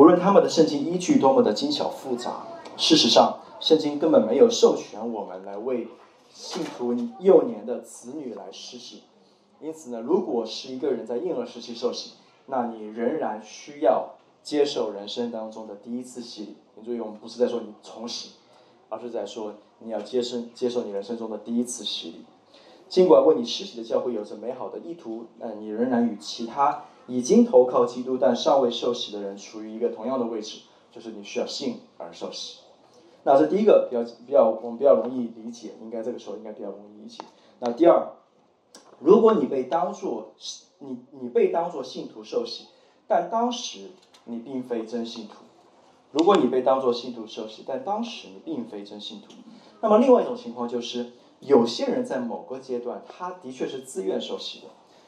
无论他们的圣经依据多么的精巧复杂，事实上，圣经根本没有授权我们来为信徒幼年的子女来施洗。因此呢，如果是一个人在婴儿时期受洗，那你仍然需要接受人生当中的第一次洗礼。你注意，我们不是在说你重洗，而是在说你要接受接受你人生中的第一次洗礼。尽管为你施洗的教会有着美好的意图，那你仍然与其他已经投靠基督但尚未受洗的人处于一个同样的位置，就是你需要信而受洗。那这第一个比较比较我们比较容易理解，应该这个时候应该比较容易理解。那第二，如果你被当作你你被当作信徒受洗，但当时你并非真信徒；如果你被当作信徒受洗，但当时你并非真信徒，那么另外一种情况就是。有些人在某个阶段，他的确是自愿受洗的，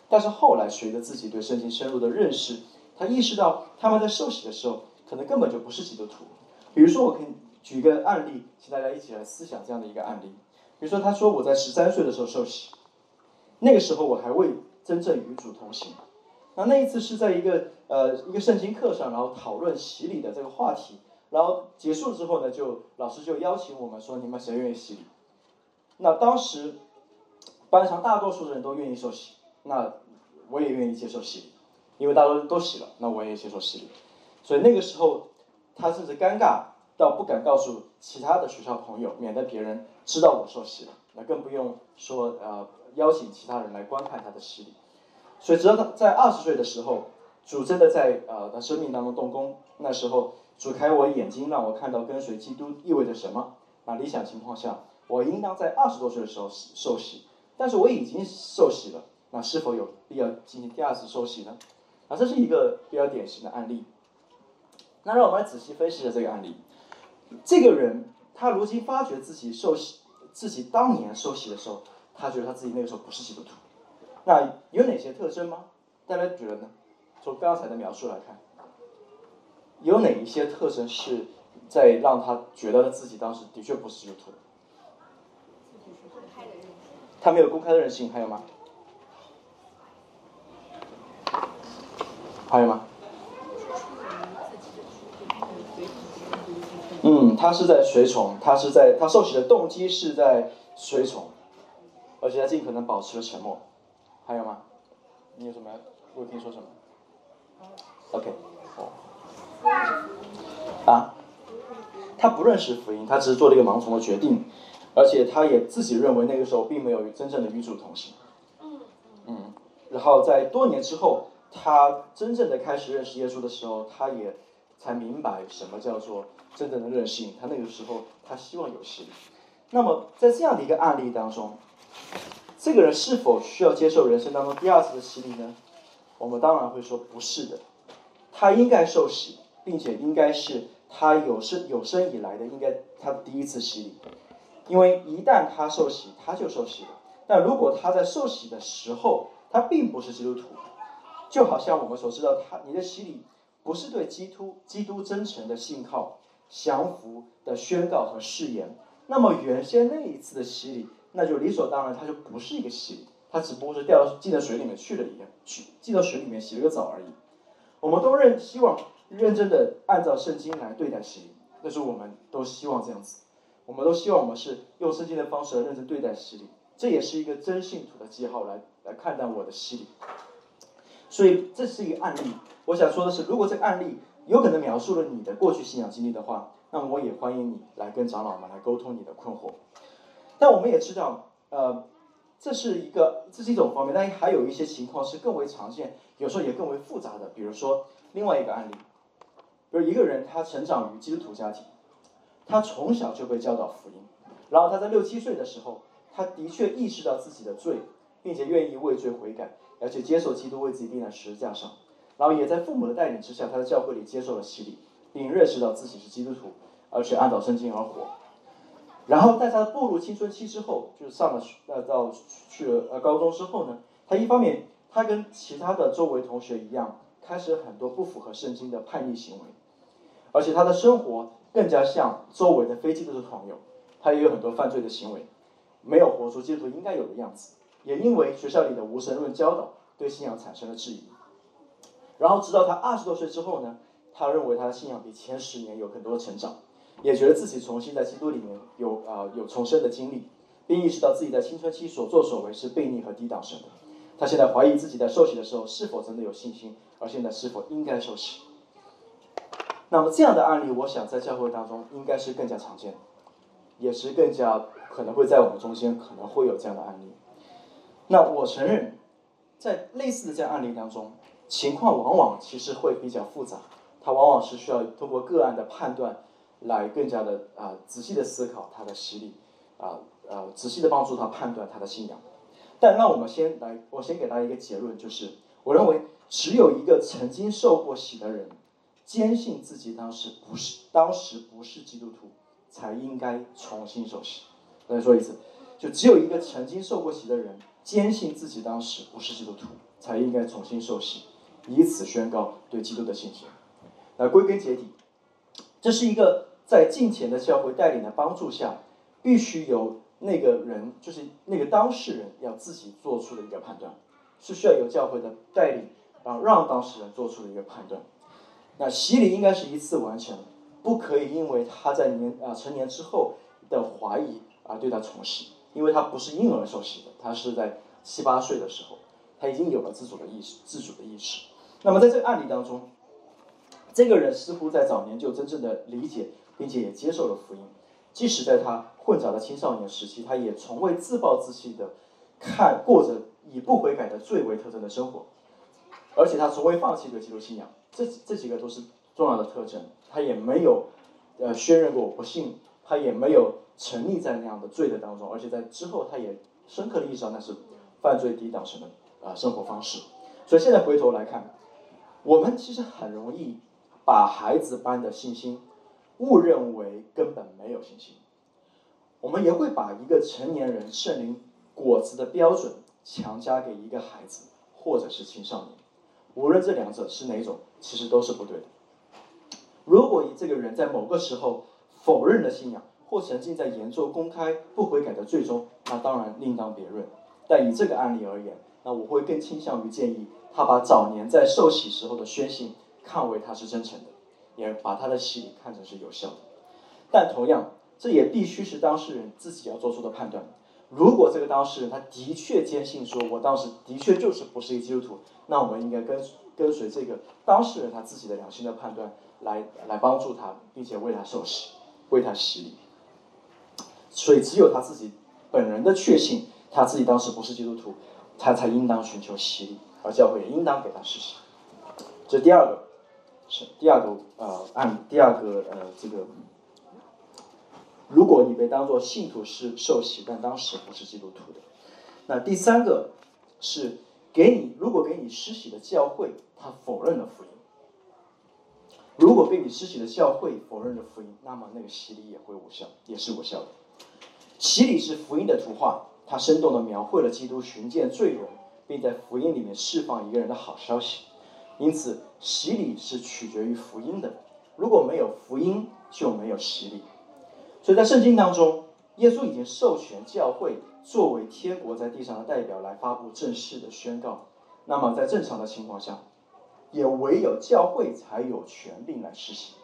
但是后来随着自己对圣经深入的认识，他意识到他们在受洗的时候，可能根本就不是基督徒。比如说，我可以举一个案例，请大家一起来思想这样的一个案例。比如说，他说我在十三岁的时候受洗，那个时候我还未真正与主同行。那那一次是在一个呃一个圣经课上，然后讨论洗礼的这个话题，然后结束之后呢，就老师就邀请我们说，你们谁愿意洗礼？那当时，班上大多数人都愿意受洗，那我也愿意接受洗礼，因为大多人都洗了，那我也接受洗礼。所以那个时候，他甚至尴尬到不敢告诉其他的学校朋友，免得别人知道我受洗了。那更不用说呃邀请其他人来观看他的洗礼。所以直到他在二十岁的时候，主真的在呃他生命当中动工，那时候主开我眼睛，让我看到跟随基督意味着什么。那理想情况下。我应当在二十多岁的时候受洗，但是我已经受洗了，那是否有必要进行第二次受洗呢？啊，这是一个比较典型的案例。那让我们来仔细分析一下这个案例。这个人他如今发觉自己受洗，自己当年受洗的时候，他觉得他自己那个时候不是基督徒。那有哪些特征吗？大家觉得呢？从刚才的描述来看，有哪一些特征是在让他觉得自己当时的确不是基督徒？他没有公开的任性，还有吗？还有吗？嗯，他是在随从，他是在他受洗的动机是在随从，而且他尽可能保持了沉默。还有吗？你有什么？我听说什么？OK，哦，啊，他不认识福音，他只是做了一个盲从的决定。而且他也自己认为那个时候并没有与真正的与主同行。嗯嗯。然后在多年之后，他真正的开始认识耶稣的时候，他也才明白什么叫做真正的任性。他那个时候，他希望有洗礼。那么在这样的一个案例当中，这个人是否需要接受人生当中第二次的洗礼呢？我们当然会说不是的。他应该受洗，并且应该是他有生有生以来的应该他的第一次洗礼。因为一旦他受洗，他就受洗了。但如果他在受洗的时候，他并不是基督徒，就好像我们所知道，他你的洗礼不是对基督基督真诚的信靠、降服的宣告和誓言，那么原先那一次的洗礼，那就理所当然，它就不是一个洗礼，它只不过是掉进到水里面去了一样，去进到水里面洗了个澡而已。我们都认希望认真的按照圣经来对待洗礼，那是我们都希望这样子。我们都希望我们是用圣经的方式来认真对待洗礼，这也是一个真信徒的记号来来看待我的洗礼。所以这是一个案例。我想说的是，如果这个案例有可能描述了你的过去信仰经历的话，那么我也欢迎你来跟长老们来沟通你的困惑。但我们也知道，呃，这是一个这是一种方面，但还有一些情况是更为常见，有时候也更为复杂的。比如说另外一个案例，比如一个人他成长于基督徒家庭。他从小就被教导福音，然后他在六七岁的时候，他的确意识到自己的罪，并且愿意畏罪悔改，而且接受基督为自己钉在十字架上，然后也在父母的带领之下，他在教会里接受了洗礼，并认识到自己是基督徒，而且按照圣经而活。然后在他步入青春期之后，就是上了呃到去了呃高中之后呢，他一方面他跟其他的周围同学一样，开始很多不符合圣经的叛逆行为，而且他的生活。更加像周围的非基督徒朋友，他也有很多犯罪的行为，没有活出基督徒应该有的样子。也因为学校里的无神论教导，对信仰产生了质疑。然后直到他二十多岁之后呢，他认为他的信仰比前十年有更多成长，也觉得自己重新在基督里面有啊有重生的经历，并意识到自己在青春期所作所为是悖逆和抵挡神的。他现在怀疑自己在受洗的时候是否真的有信心，而现在是否应该受洗。那么这样的案例，我想在教会当中应该是更加常见，也是更加可能会在我们中间可能会有这样的案例。那我承认，在类似的这样案例当中，情况往往其实会比较复杂，它往往是需要通过个案的判断，来更加的啊仔细的思考他的洗礼，啊呃仔细的帮助他判断他的信仰。但让我们先来，我先给大家一个结论，就是我认为只有一个曾经受过洗的人。坚信自己当时不是当时不是基督徒，才应该重新受洗。再说一次，就只有一个曾经受过洗的人，坚信自己当时不是基督徒，才应该重新受洗，以此宣告对基督的信心。那归根结底，这是一个在近前的教会带领的帮助下，必须由那个人，就是那个当事人要自己做出的一个判断，是需要有教会的带领，然后让当事人做出的一个判断。那洗礼应该是一次完成，不可以因为他在年啊成年之后的怀疑而对他重洗，因为他不是婴儿受洗的，他是在七八岁的时候，他已经有了自主的意识，自主的意识。那么在这个案例当中，这个人似乎在早年就真正的理解并且也接受了福音，即使在他混杂的青少年时期，他也从未自暴自弃的看过着以不悔改的罪为特征的生活，而且他从未放弃对基督信仰。这这几个都是重要的特征，他也没有，呃，确认过我不信，他也没有沉溺在那样的罪的当中，而且在之后他也深刻的意识到那是犯罪抵挡神的啊生活方式。所以现在回头来看，我们其实很容易把孩子般的信心误认为根本没有信心，我们也会把一个成年人圣灵果子的标准强加给一个孩子或者是青少年。无论这两者是哪种，其实都是不对的。如果以这个人在某个时候否认了信仰，或沉浸在严重公开不悔改的罪中，那当然另当别论。但以这个案例而言，那我会更倾向于建议他把早年在受洗时候的宣信看为他是真诚的，也把他的洗礼看成是有效的。但同样，这也必须是当事人自己要做出的判断。如果这个当事人他的确坚信说，我当时的确就是不是一个基督徒，那我们应该跟跟随这个当事人他自己的良心的判断，来来帮助他，并且为他受洗，为他洗礼。所以只有他自己本人的确信，他自己当时不是基督徒，他才应当寻求洗礼，而教会也应当给他施行。这第二个是第二个呃案，第二个呃这个。如果你被当作信徒是受洗，但当时不是基督徒的，那第三个是给你，如果给你施洗的教会，他否认了福音。如果被你施洗的教会否认了福音，那么那个洗礼也会无效，也是无效的。洗礼是福音的图画，它生动的描绘了基督寻见罪人，并在福音里面释放一个人的好消息。因此，洗礼是取决于福音的。如果没有福音，就没有洗礼。所以在圣经当中，耶稣已经授权教会作为天国在地上的代表来发布正式的宣告。那么在正常的情况下，也唯有教会才有权利来实行，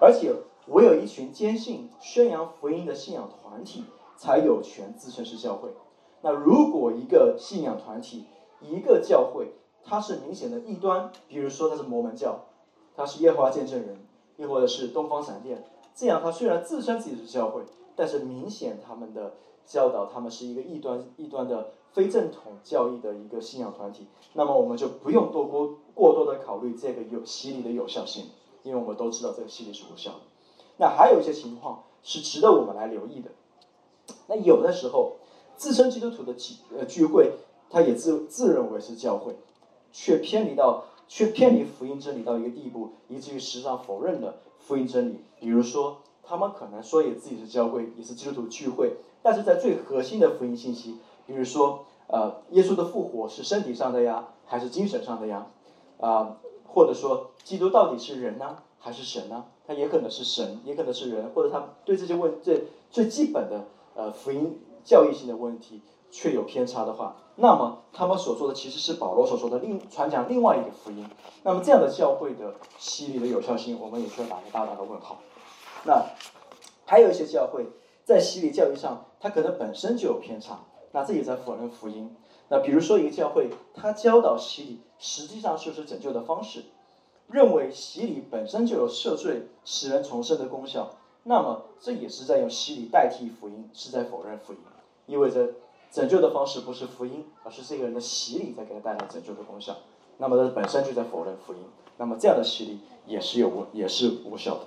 而且唯有一群坚信宣扬福音的信仰团体才有权自称是教会。那如果一个信仰团体、一个教会，它是明显的异端，比如说它是摩门教，它是耶和华见证人，又或者是东方闪电。这样，他虽然自称自己是教会，但是明显他们的教导，他们是一个异端、异端的非正统教义的一个信仰团体。那么，我们就不用多过过多的考虑这个有洗礼的有效性，因为我们都知道这个洗礼是无效的。那还有一些情况是值得我们来留意的。那有的时候，自称基督徒的聚呃聚会，他也自自认为是教会，却偏离到却偏离福音真理到一个地步，以至于实际上否认了。福音真理，比如说，他们可能说也自己是教会，也是基督徒聚会，但是在最核心的福音信息，比如说，呃，耶稣的复活是身体上的呀，还是精神上的呀？啊，或者说，基督到底是人呢，还是神呢？他也可能是神，也可能是人，或者他对这些问最最基本的呃福音教义性的问题，却有偏差的话，那么他们所做的其实是保罗所说的另传讲另外一个福音。那么这样的教会的洗礼的有效性，我们也需要打个大大的问号。那还有一些教会在洗礼教育上，它可能本身就有偏差，那这也在否认福音。那比如说一个教会，它教导洗礼实际上就是拯救的方式，认为洗礼本身就有赦罪、使人重生的功效，那么这也是在用洗礼代替福音，是在否认福音，意味着。拯救的方式不是福音，而是这个人的洗礼在给他带来拯救的功效。那么他本身就在否认福音。那么这样的洗礼也是有也是无效的。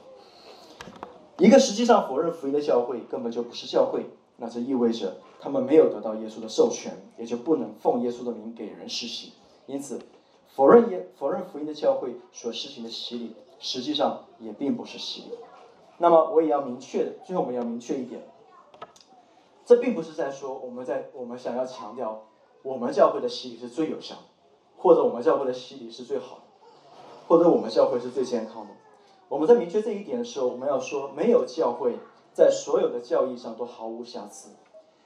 一个实际上否认福音的教会根本就不是教会，那这意味着他们没有得到耶稣的授权，也就不能奉耶稣的名给人施洗。因此，否认耶否认福音的教会所施行的洗礼，实际上也并不是洗礼。那么我也要明确的，最后我们要明确一点。这并不是在说我们在我们想要强调我们教会的洗礼是最有效的，或者我们教会的洗礼是最好的，或者我们教会是最健康的。我们在明确这一点的时候，我们要说没有教会在所有的教义上都毫无瑕疵，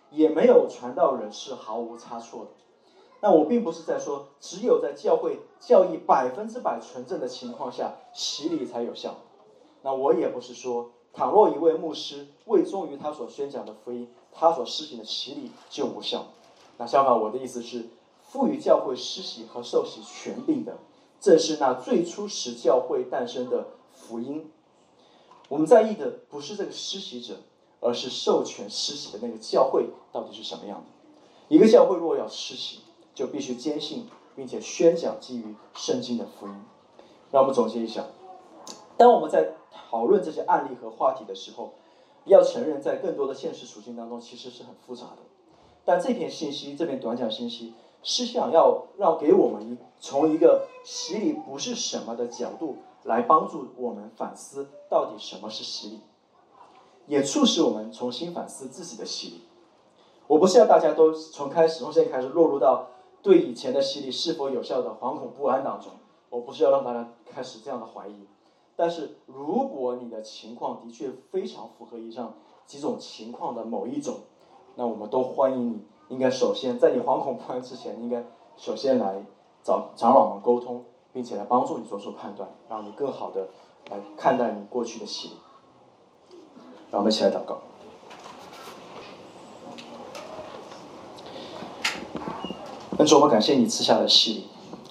也没有传道人是毫无差错的。那我并不是在说只有在教会教义百分之百纯正的情况下洗礼才有效。那我也不是说倘若一位牧师未忠于他所宣讲的福音。他所施行的洗礼就无效。那相反，我的意思是，赋予教会施洗和受洗权柄的，正是那最初使教会诞生的福音。我们在意的不是这个施洗者，而是授权施洗的那个教会到底是什么样的。一个教会若要施洗，就必须坚信并且宣讲基于圣经的福音。让我们总结一下：当我们在讨论这些案例和话题的时候。要承认，在更多的现实处境当中，其实是很复杂的。但这篇信息，这篇短讲信息，是想要让给我们一从一个洗礼不是什么的角度来帮助我们反思到底什么是洗礼，也促使我们重新反思自己的洗礼。我不是要大家都从开始从现在开始落入到对以前的洗礼是否有效的惶恐不安当中，我不是要让大家开始这样的怀疑。但是，如果你的情况的确非常符合以上几种情况的某一种，那我们都欢迎你。应该首先在你惶恐不安之前，应该首先来找长老们沟通，并且来帮助你做出判断，让你更好的来看待你过去的洗礼。让我们一起来祷告。恩主，我们感谢你赐下的洗礼，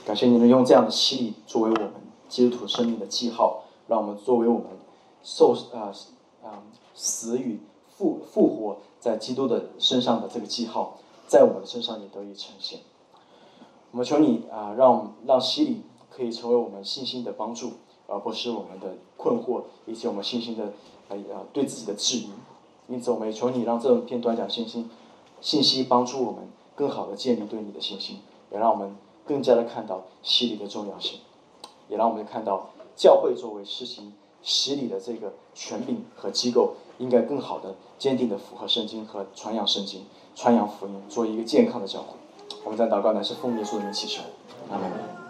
感谢你能用这样的洗礼作为我们基督徒生命的记号。让我们作为我们受啊啊死与复复活在基督的身上的这个记号，在我们身上也得以呈现。我们求你啊，让让洗礼可以成为我们信心的帮助，而不是我们的困惑以及我们信心的啊对自己的质疑。因此，我们也求你让这篇短讲信心信息帮助我们更好的建立对你的信心，也让我们更加的看到洗礼的重要性，也让我们看到。教会作为施行洗礼的这个权柄和机构，应该更好的、坚定的符合圣经和传扬圣经、传扬福音，做一个健康的教会。我们在祷告乃是奉耶稣的名祈求，阿门。